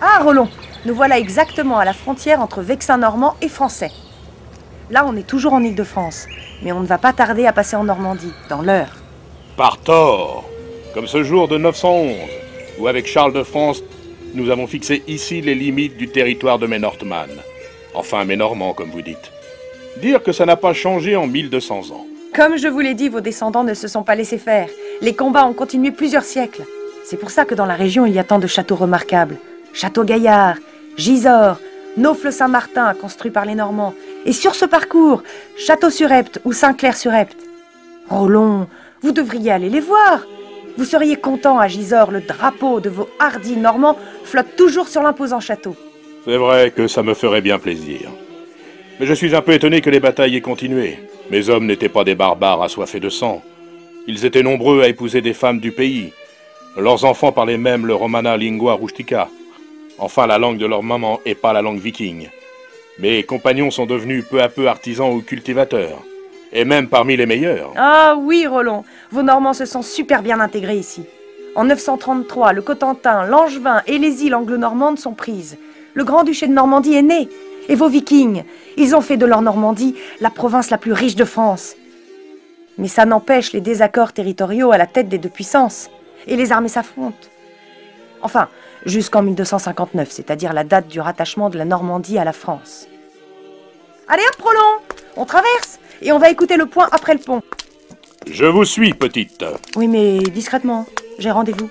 Ah, Roland, nous voilà exactement à la frontière entre Vexin normand et français. Là, on est toujours en Île-de-France, mais on ne va pas tarder à passer en Normandie, dans l'heure. Par tort Comme ce jour de 911, où avec Charles de France, nous avons fixé ici les limites du territoire de Ménortman. Enfin, Ménormand, comme vous dites. Dire que ça n'a pas changé en 1200 ans. Comme je vous l'ai dit, vos descendants ne se sont pas laissés faire. Les combats ont continué plusieurs siècles. C'est pour ça que dans la région, il y a tant de châteaux remarquables. Château Gaillard, Gisors, Naufle-Saint-Martin, construit par les Normands. Et sur ce parcours, Château-sur-Epte ou Saint-Clair-sur-Epte. Roland, vous devriez aller les voir. Vous seriez content à Gisors, le drapeau de vos hardis Normands flotte toujours sur l'imposant château. C'est vrai que ça me ferait bien plaisir. Mais je suis un peu étonné que les batailles aient continué. Mes hommes n'étaient pas des barbares assoiffés de sang. Ils étaient nombreux à épouser des femmes du pays. Leurs enfants parlaient même le romana lingua rustica. Enfin, la langue de leur maman et pas la langue viking. Mes compagnons sont devenus peu à peu artisans ou cultivateurs. Et même parmi les meilleurs. Ah oui, Roland, vos Normands se sont super bien intégrés ici. En 933, le Cotentin, l'Angevin et les îles anglo-normandes sont prises. Le Grand-Duché de Normandie est né. Et vos Vikings, ils ont fait de leur Normandie la province la plus riche de France. Mais ça n'empêche les désaccords territoriaux à la tête des deux puissances. Et les armées s'affrontent. Enfin, jusqu'en 1259, c'est-à-dire la date du rattachement de la Normandie à la France. Allez hop, Roland On traverse et on va écouter le point après le pont. Je vous suis, petite. Oui, mais discrètement. J'ai rendez-vous.